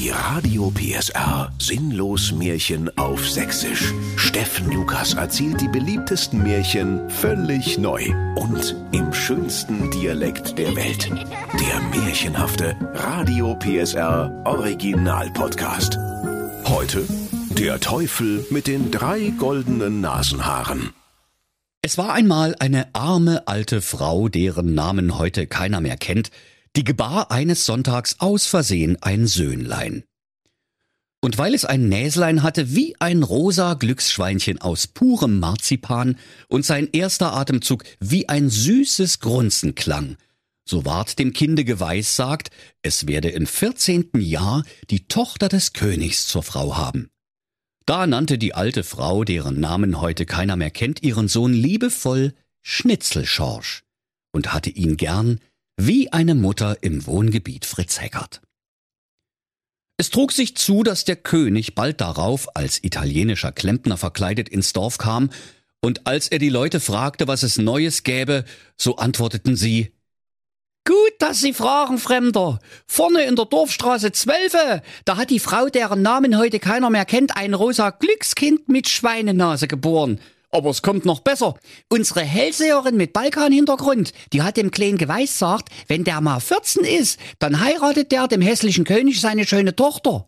Die Radio PSR Sinnlos Märchen auf Sächsisch. Steffen Lukas erzählt die beliebtesten Märchen völlig neu und im schönsten Dialekt der Welt. Der märchenhafte Radio PSR Original Podcast. Heute der Teufel mit den drei goldenen Nasenhaaren. Es war einmal eine arme alte Frau, deren Namen heute keiner mehr kennt, die gebar eines Sonntags aus Versehen ein Söhnlein. Und weil es ein Näslein hatte wie ein rosa Glücksschweinchen aus purem Marzipan und sein erster Atemzug wie ein süßes Grunzen klang, so ward dem Kinde geweissagt, es werde im vierzehnten Jahr die Tochter des Königs zur Frau haben. Da nannte die alte Frau, deren Namen heute keiner mehr kennt, ihren Sohn liebevoll Schnitzelschorsch und hatte ihn gern wie eine Mutter im Wohngebiet Fritz Heckert. Es trug sich zu, dass der König bald darauf als italienischer Klempner verkleidet ins Dorf kam, und als er die Leute fragte, was es Neues gäbe, so antworteten sie Gut, dass Sie fragen, Fremder. Vorne in der Dorfstraße 12, da hat die Frau, deren Namen heute keiner mehr kennt, ein rosa Glückskind mit Schweinenase geboren. Aber es kommt noch besser. Unsere Hellseherin mit Balkanhintergrund, die hat dem Kleinen geweissagt, wenn der mal 14 ist, dann heiratet der dem hässlichen König seine schöne Tochter.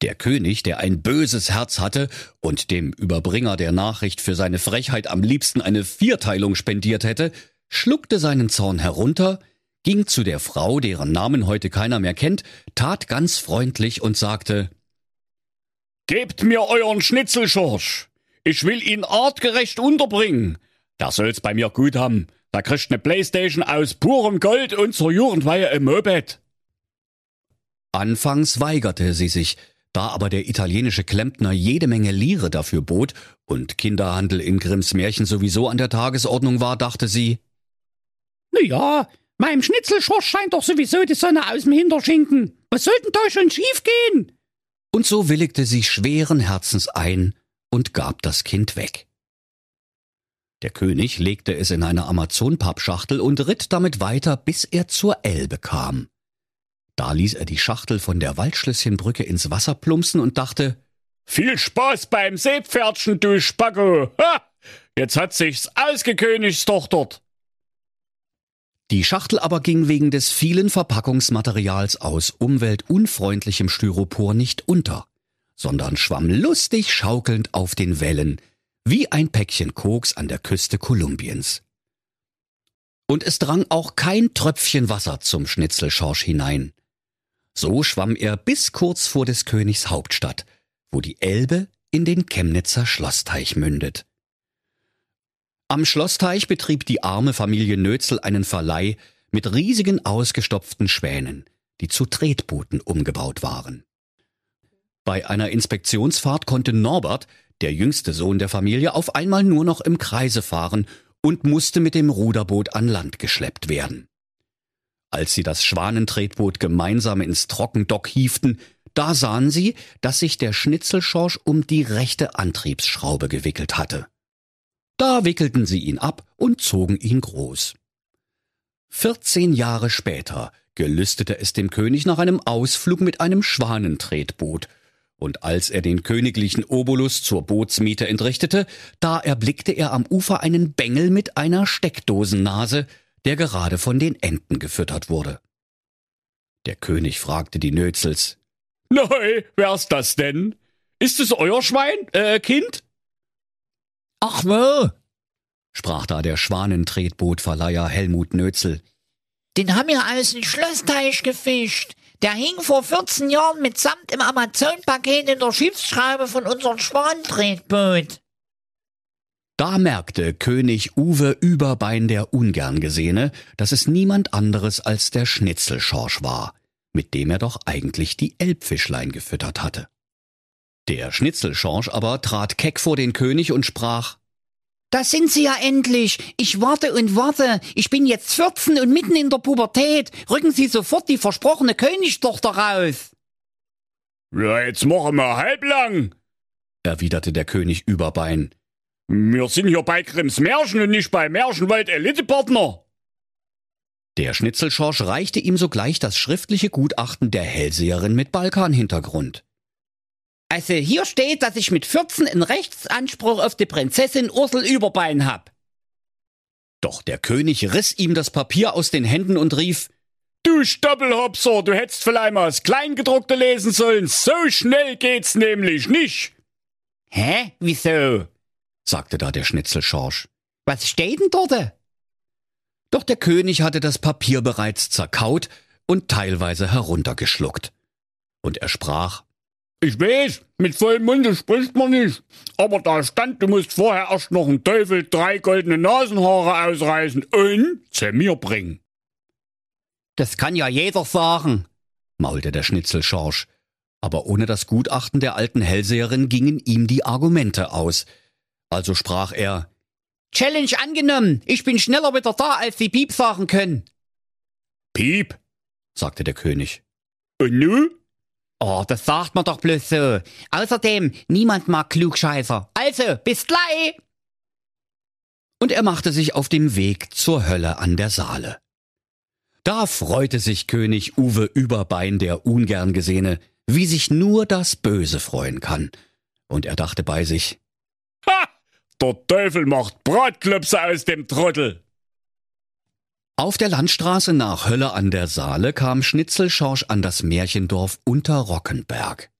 Der König, der ein böses Herz hatte und dem Überbringer der Nachricht für seine Frechheit am liebsten eine Vierteilung spendiert hätte, schluckte seinen Zorn herunter, ging zu der Frau, deren Namen heute keiner mehr kennt, tat ganz freundlich und sagte Gebt mir euren Schnitzelschorsch. Ich will ihn artgerecht unterbringen. Der soll's bei mir gut haben. Da kriegt ne Playstation aus purem Gold und zur Jugendweihe im Moped. Anfangs weigerte sie sich, da aber der italienische Klempner jede Menge Lire dafür bot und Kinderhandel in Grimms Märchen sowieso an der Tagesordnung war, dachte sie, Na ja, meinem Schnitzelschorsch scheint doch sowieso die Sonne aus dem Hinterschinken. Was soll denn da schon schiefgehen? Und so willigte sie schweren Herzens ein und gab das Kind weg. Der König legte es in eine Amazonpappschachtel und ritt damit weiter, bis er zur Elbe kam. Da ließ er die Schachtel von der Waldschlösschenbrücke ins Wasser plumpsen und dachte, viel Spaß beim Seepferdchen, du Spacko! Ha! Jetzt hat sich's ausgekönigsdochtert! Die Schachtel aber ging wegen des vielen Verpackungsmaterials aus umweltunfreundlichem Styropor nicht unter, sondern schwamm lustig schaukelnd auf den Wellen, wie ein Päckchen Koks an der Küste Kolumbiens. Und es drang auch kein Tröpfchen Wasser zum Schnitzelschorsch hinein. So schwamm er bis kurz vor des Königs Hauptstadt, wo die Elbe in den Chemnitzer Schlossteich mündet. Am Schlossteich betrieb die arme Familie Nötzel einen Verleih mit riesigen ausgestopften Schwänen, die zu Tretbooten umgebaut waren. Bei einer Inspektionsfahrt konnte Norbert, der jüngste Sohn der Familie, auf einmal nur noch im Kreise fahren und musste mit dem Ruderboot an Land geschleppt werden. Als sie das Schwanentretboot gemeinsam ins Trockendock hieften, da sahen sie, dass sich der Schnitzelschorsch um die rechte Antriebsschraube gewickelt hatte. Da wickelten sie ihn ab und zogen ihn groß. Vierzehn Jahre später gelüstete es dem König nach einem Ausflug mit einem Schwanentretboot, und als er den königlichen Obolus zur Bootsmiete entrichtete, da erblickte er am Ufer einen Bengel mit einer Steckdosennase, der gerade von den Enten gefüttert wurde. Der König fragte die Nötzels. Neu, wer's das denn? Ist es euer Schwein, äh, Kind? Ach wo, sprach da der Schwanentretbootverleiher Helmut Nötzel. Den haben wir aus dem Schlossteich gefischt. Der hing vor 14 Jahren mitsamt im Amazon-Paket in der Schiffsschraube von unserem Schwanentretboot. Da merkte König Uwe Überbein der ungern Gesehene, dass es niemand anderes als der Schnitzelschorsch war, mit dem er doch eigentlich die Elbfischlein gefüttert hatte. Der Schnitzelschorsch aber trat keck vor den König und sprach Da sind Sie ja endlich. Ich warte und warte. Ich bin jetzt 14 und mitten in der Pubertät. Rücken Sie sofort die versprochene Königstochter raus. Ja, jetzt machen wir halblang, erwiderte der König Überbein. Wir sind hier bei Grimms Märchen und nicht bei Märchenwald Elitepartner. Der Schnitzelschorsch reichte ihm sogleich das schriftliche Gutachten der Hellseherin mit Balkanhintergrund. Also hier steht, dass ich mit 14 einen Rechtsanspruch auf die Prinzessin Ursel Überbein hab. Doch der König riss ihm das Papier aus den Händen und rief, Du Stoppelhopser, du hättest vielleicht mal das Kleingedruckte lesen sollen. So schnell geht's nämlich nicht. Hä? Wieso? sagte da der Schnitzelschorsch. Was steht denn dort? Doch der König hatte das Papier bereits zerkaut und teilweise heruntergeschluckt. Und er sprach, Ich weiß, mit vollem Munde spricht man nicht. Aber da stand, du musst vorher erst noch einen Teufel drei goldene Nasenhaare ausreißen und zu mir bringen. Das kann ja jeder sagen, maulte der Schnitzelschorsch. Aber ohne das Gutachten der alten Hellseherin gingen ihm die Argumente aus. Also sprach er, Challenge angenommen. Ich bin schneller wieder da, als Sie Piep sagen können. Piep, sagte der König. Und nu? Oh, das sagt man doch bloß so. Außerdem, niemand mag Klugscheißer. Also, bis gleich! Und er machte sich auf dem Weg zur Hölle an der Saale. Da freute sich König Uwe Überbein, der ungern Gesehene, wie sich nur das Böse freuen kann. Und er dachte bei sich, Ha! Der Teufel macht Bratklöpse aus dem Trottel. Auf der Landstraße nach Hölle an der Saale kam Schnitzelschorsch an das Märchendorf Unterrockenberg.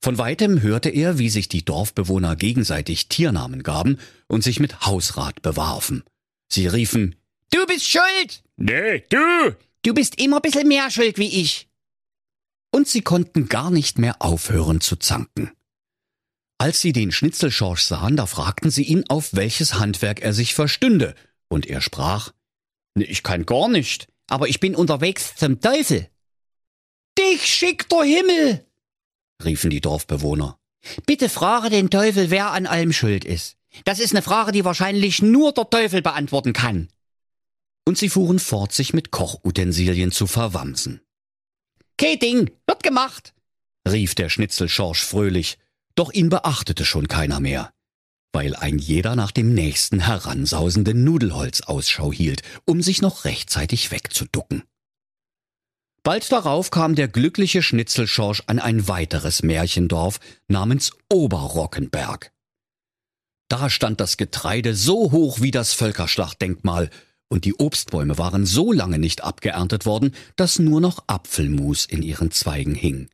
Von weitem hörte er, wie sich die Dorfbewohner gegenseitig Tiernamen gaben und sich mit Hausrat bewarfen. Sie riefen, Du bist schuld! Nee, du! Du bist immer ein bisschen mehr schuld wie ich. Und sie konnten gar nicht mehr aufhören zu zanken. Als sie den Schnitzelschorsch sahen, da fragten sie ihn, auf welches Handwerk er sich verstünde, und er sprach, ich kann gar nicht, aber ich bin unterwegs zum Teufel. Dich schickt der Himmel, riefen die Dorfbewohner. Bitte frage den Teufel, wer an allem schuld ist. Das ist eine Frage, die wahrscheinlich nur der Teufel beantworten kann. Und sie fuhren fort, sich mit Kochutensilien zu verwamsen. Keh Ding, wird gemacht, rief der Schnitzelschorsch fröhlich, doch ihn beachtete schon keiner mehr weil ein jeder nach dem nächsten heransausenden Nudelholz Ausschau hielt, um sich noch rechtzeitig wegzuducken. Bald darauf kam der glückliche Schnitzelschorsch an ein weiteres Märchendorf namens Oberrockenberg. Da stand das Getreide so hoch wie das Völkerschlachtdenkmal, und die Obstbäume waren so lange nicht abgeerntet worden, dass nur noch Apfelmus in ihren Zweigen hing.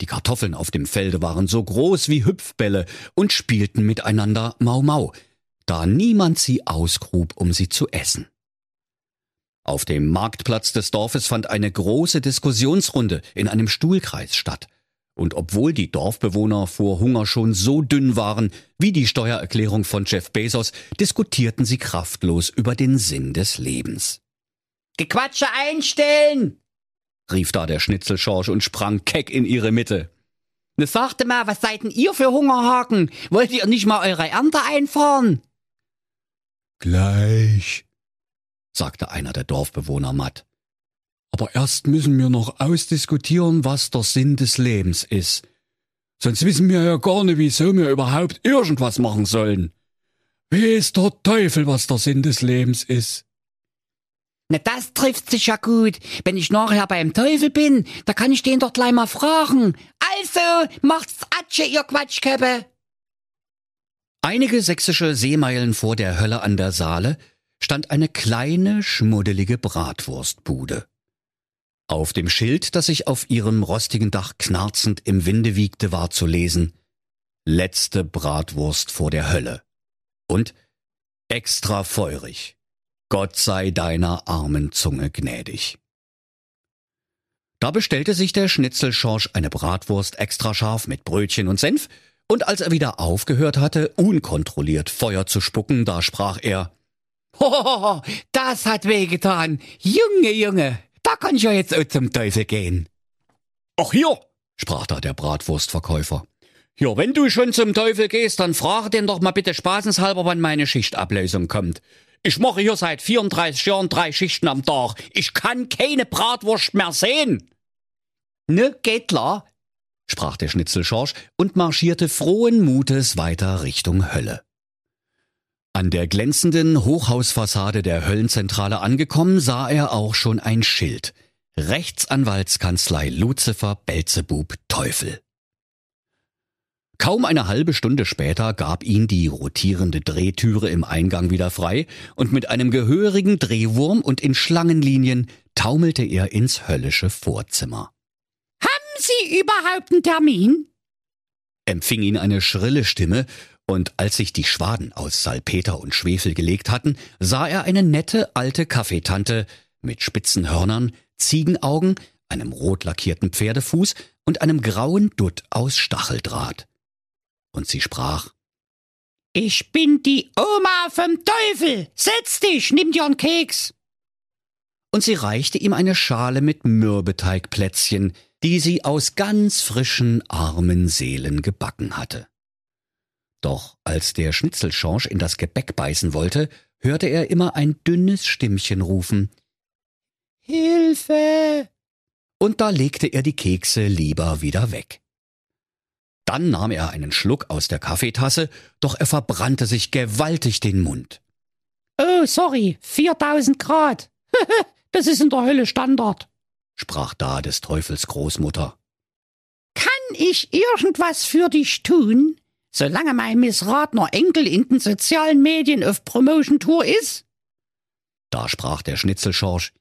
Die Kartoffeln auf dem Felde waren so groß wie Hüpfbälle und spielten miteinander Mau Mau, da niemand sie ausgrub, um sie zu essen. Auf dem Marktplatz des Dorfes fand eine große Diskussionsrunde in einem Stuhlkreis statt. Und obwohl die Dorfbewohner vor Hunger schon so dünn waren wie die Steuererklärung von Jeff Bezos, diskutierten sie kraftlos über den Sinn des Lebens. Gequatsche einstellen! Rief da der Schnitzelschorsch und sprang keck in ihre Mitte. Ne sagte mal, was seid denn ihr für Hungerhaken? Wollt ihr nicht mal eure Ernte einfahren? Gleich, sagte einer der Dorfbewohner matt. Aber erst müssen wir noch ausdiskutieren, was der Sinn des Lebens ist. Sonst wissen wir ja gar nicht, wieso wir überhaupt irgendwas machen sollen. Weiß der Teufel, was der Sinn des Lebens ist. Na, das trifft sich ja gut. Wenn ich nachher beim Teufel bin, da kann ich den doch gleich mal fragen. Also, macht's Atsche, ihr Quatschköppe. Einige sächsische Seemeilen vor der Hölle an der Saale stand eine kleine, schmuddelige Bratwurstbude. Auf dem Schild, das sich auf ihrem rostigen Dach knarzend im Winde wiegte, war zu lesen Letzte Bratwurst vor der Hölle. Und extra feurig. Gott sei deiner armen Zunge gnädig. Da bestellte sich der Schnitzelschorsch eine Bratwurst extra scharf mit Brötchen und Senf, und als er wieder aufgehört hatte, unkontrolliert Feuer zu spucken, da sprach er Hohoho, das hat wehgetan. Junge, Junge, da kann ich ja jetzt auch zum Teufel gehen. Ach hier, sprach da der Bratwurstverkäufer. Ja, wenn du schon zum Teufel gehst, dann frage den doch mal bitte spaßenshalber, wann meine Schichtablösung kommt. Ich mache hier seit 34 Jahren drei Schichten am Tag. Ich kann keine Bratwurst mehr sehen. Ne, geht klar, sprach der Schnitzelschorsch und marschierte frohen Mutes weiter Richtung Hölle. An der glänzenden Hochhausfassade der Höllenzentrale angekommen, sah er auch schon ein Schild. Rechtsanwaltskanzlei Luzifer Belzebub Teufel. Kaum eine halbe Stunde später gab ihn die rotierende Drehtüre im Eingang wieder frei, und mit einem gehörigen Drehwurm und in Schlangenlinien taumelte er ins höllische Vorzimmer. Haben Sie überhaupt einen Termin? empfing ihn eine schrille Stimme, und als sich die Schwaden aus Salpeter und Schwefel gelegt hatten, sah er eine nette alte Kaffeetante mit spitzen Hörnern, Ziegenaugen, einem rot lackierten Pferdefuß und einem grauen Dutt aus Stacheldraht. Und sie sprach Ich bin die Oma vom Teufel. Setz dich, nimm dir einen Keks. Und sie reichte ihm eine Schale mit Mürbeteigplätzchen, die sie aus ganz frischen, armen Seelen gebacken hatte. Doch als der Schnitzelschorsch in das Gebäck beißen wollte, hörte er immer ein dünnes Stimmchen rufen. Hilfe! Und da legte er die Kekse lieber wieder weg. Dann nahm er einen Schluck aus der Kaffeetasse, doch er verbrannte sich gewaltig den Mund. Oh, sorry, 4000 Grad. das ist in der Hölle Standard, sprach da des Teufels Großmutter. Kann ich irgendwas für dich tun? solange mein missratener Enkel in den sozialen Medien auf Promotion-Tour ist? Da sprach der Schnitzelschorsch.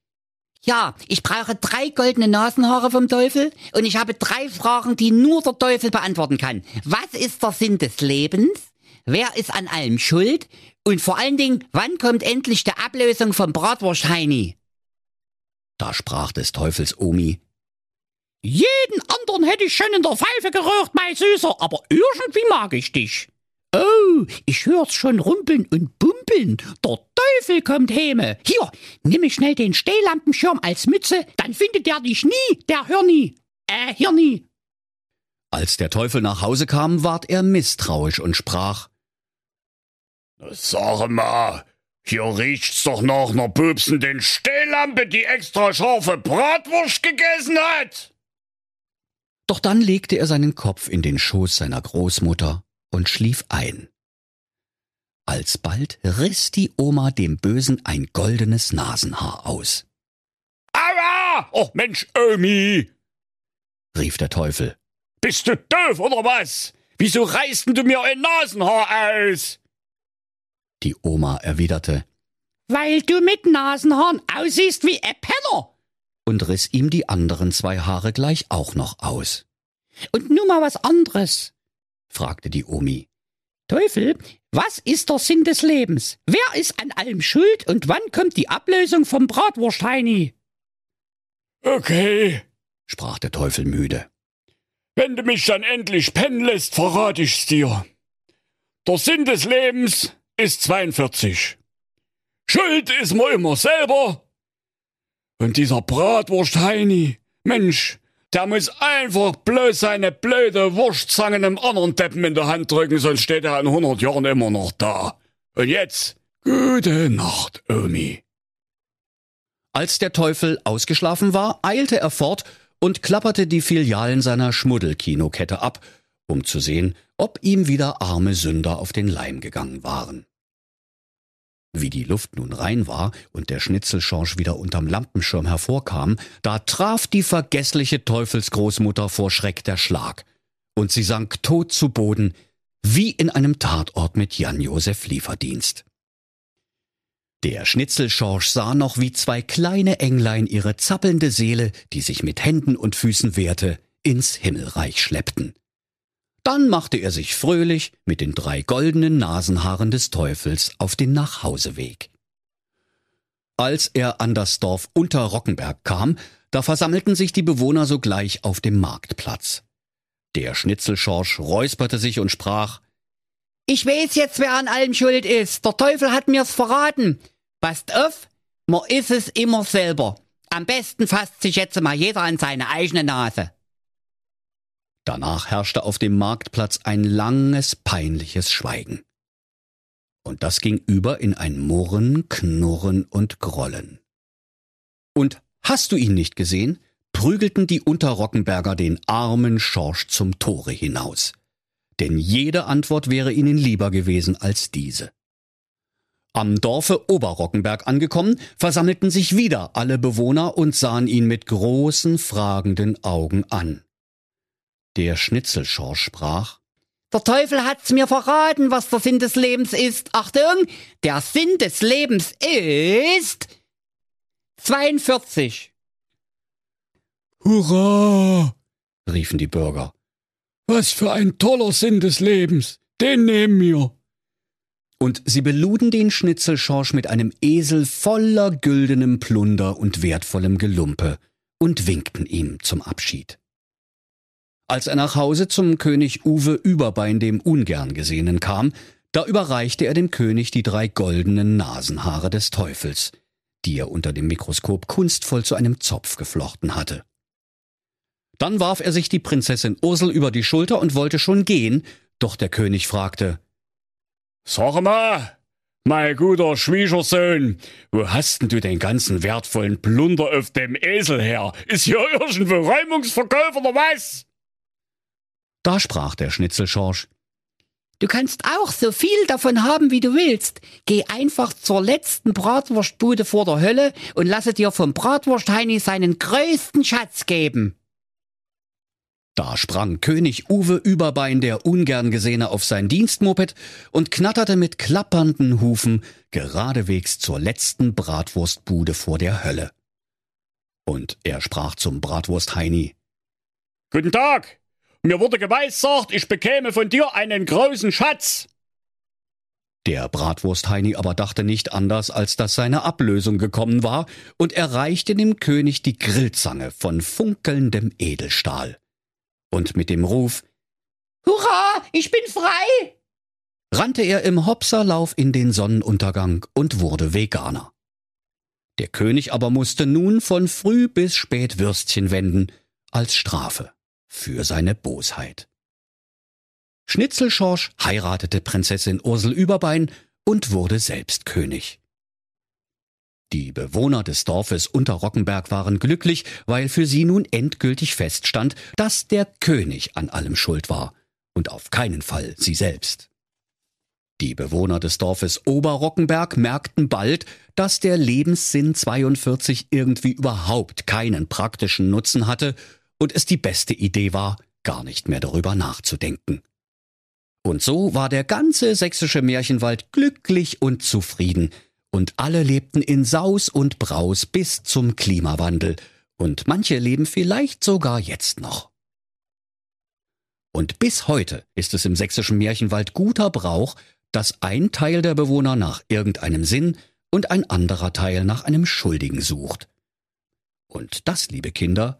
Ja, ich brauche drei goldene Nasenhaare vom Teufel und ich habe drei Fragen, die nur der Teufel beantworten kann. Was ist der Sinn des Lebens? Wer ist an allem schuld? Und vor allen Dingen, wann kommt endlich die Ablösung vom Bratwurst-Heini? Da sprach des Teufels Omi. Jeden anderen hätte ich schon in der Pfeife gerührt, mein Süßer, aber irgendwie mag ich dich. Oh, ich hör's schon rumpeln und bumpeln. Der Teufel kommt Häme. Hier, nimm mir schnell den Stehlampenschirm als Mütze, dann findet der dich nie, der Hirni. Äh, Hirni. Als der Teufel nach Hause kam, ward er misstrauisch und sprach. Sag mal, hier riecht's doch nach ner pupsenden Stehlampe, die extra scharfe Bratwurst gegessen hat. Doch dann legte er seinen Kopf in den Schoß seiner Großmutter und schlief ein. Alsbald riss die Oma dem Bösen ein goldenes Nasenhaar aus. Aua! Oh Mensch, Omi! rief der Teufel. Bist du doof oder was? Wieso reißt du mir ein Nasenhaar aus? Die Oma erwiderte, Weil du mit Nasenhaaren aussiehst wie ein Penner und riss ihm die anderen zwei Haare gleich auch noch aus. Und nun mal was anderes, fragte die Omi. Teufel, was ist der Sinn des Lebens? Wer ist an allem schuld und wann kommt die Ablösung vom Bratwurstheini? Okay, sprach der Teufel müde. Wenn du mich dann endlich pennen lässt, verrat ich's dir. Der Sinn des Lebens ist 42. Schuld ist man immer selber und dieser Bratwurst-Heini, Mensch, der muss einfach bloß seine blöde Wurstzange einem anderen Deppen in der Hand drücken, sonst steht er in 100 Jahren immer noch da. Und jetzt, gute Nacht, Omi. Als der Teufel ausgeschlafen war, eilte er fort und klapperte die Filialen seiner Schmuddelkinokette ab, um zu sehen, ob ihm wieder arme Sünder auf den Leim gegangen waren. Wie die Luft nun rein war und der Schnitzelschorsch wieder unterm Lampenschirm hervorkam, da traf die vergessliche Teufelsgroßmutter vor Schreck der Schlag, und sie sank tot zu Boden, wie in einem Tatort mit Jan-Josef Lieferdienst. Der Schnitzelschorsch sah noch, wie zwei kleine Englein ihre zappelnde Seele, die sich mit Händen und Füßen wehrte, ins Himmelreich schleppten. Dann machte er sich fröhlich mit den drei goldenen Nasenhaaren des Teufels auf den Nachhauseweg. Als er an das Dorf Unterrockenberg kam, da versammelten sich die Bewohner sogleich auf dem Marktplatz. Der Schnitzelschorsch räusperte sich und sprach Ich weiß jetzt, wer an allem schuld ist. Der Teufel hat mir's verraten. Passt auf, man ist es immer selber. Am besten fasst sich jetzt mal jeder an seine eigene Nase. Danach herrschte auf dem Marktplatz ein langes, peinliches Schweigen. Und das ging über in ein Murren, Knurren und Grollen. Und hast du ihn nicht gesehen? prügelten die Unterrockenberger den armen Schorsch zum Tore hinaus. Denn jede Antwort wäre ihnen lieber gewesen als diese. Am Dorfe Oberrockenberg angekommen, versammelten sich wieder alle Bewohner und sahen ihn mit großen, fragenden Augen an. Der Schnitzelschorsch sprach Der Teufel hat's mir verraten, was der Sinn des Lebens ist. Achtung, der Sinn des Lebens ist 42. Hurra! riefen die Bürger. Was für ein toller Sinn des Lebens! Den nehmen wir! Und sie beluden den Schnitzelschorsch mit einem Esel voller güldenem Plunder und wertvollem Gelumpe und winkten ihm zum Abschied. Als er nach Hause zum König Uwe Überbein dem ungern Gesehenen kam, da überreichte er dem König die drei goldenen Nasenhaare des Teufels, die er unter dem Mikroskop kunstvoll zu einem Zopf geflochten hatte. Dann warf er sich die Prinzessin Ursel über die Schulter und wollte schon gehen, doch der König fragte Sag mal, mein guter Schwiegersohn, wo hast denn du den ganzen wertvollen Plunder auf dem Esel her? Ist hier irgendwo Räumungsverkauf oder was? Da sprach der Schnitzelschorsch Du kannst auch so viel davon haben, wie du willst. Geh einfach zur letzten Bratwurstbude vor der Hölle und lasse dir vom Bratwurstheini seinen größten Schatz geben. Da sprang König Uwe Überbein der ungern Gesehene auf sein Dienstmoped und knatterte mit klappernden Hufen geradewegs zur letzten Bratwurstbude vor der Hölle. Und er sprach zum Bratwurstheini. Guten Tag! Mir wurde geweissagt, ich bekäme von dir einen großen Schatz. Der Bratwurstheini aber dachte nicht anders, als dass seine Ablösung gekommen war, und erreichte dem König die Grillzange von funkelndem Edelstahl und mit dem Ruf Hurra, ich bin frei! rannte er im Hopserlauf in den Sonnenuntergang und wurde Veganer. Der König aber musste nun von früh bis spät Würstchen wenden, als Strafe für seine Bosheit. Schnitzelschorsch heiratete Prinzessin Ursel Überbein und wurde selbst König. Die Bewohner des Dorfes Unterrockenberg waren glücklich, weil für sie nun endgültig feststand, dass der König an allem schuld war und auf keinen Fall sie selbst. Die Bewohner des Dorfes Oberrockenberg merkten bald, dass der Lebenssinn 42 irgendwie überhaupt keinen praktischen Nutzen hatte und es die beste Idee war, gar nicht mehr darüber nachzudenken. Und so war der ganze sächsische Märchenwald glücklich und zufrieden, und alle lebten in Saus und Braus bis zum Klimawandel, und manche leben vielleicht sogar jetzt noch. Und bis heute ist es im sächsischen Märchenwald guter Brauch, dass ein Teil der Bewohner nach irgendeinem Sinn und ein anderer Teil nach einem Schuldigen sucht. Und das, liebe Kinder,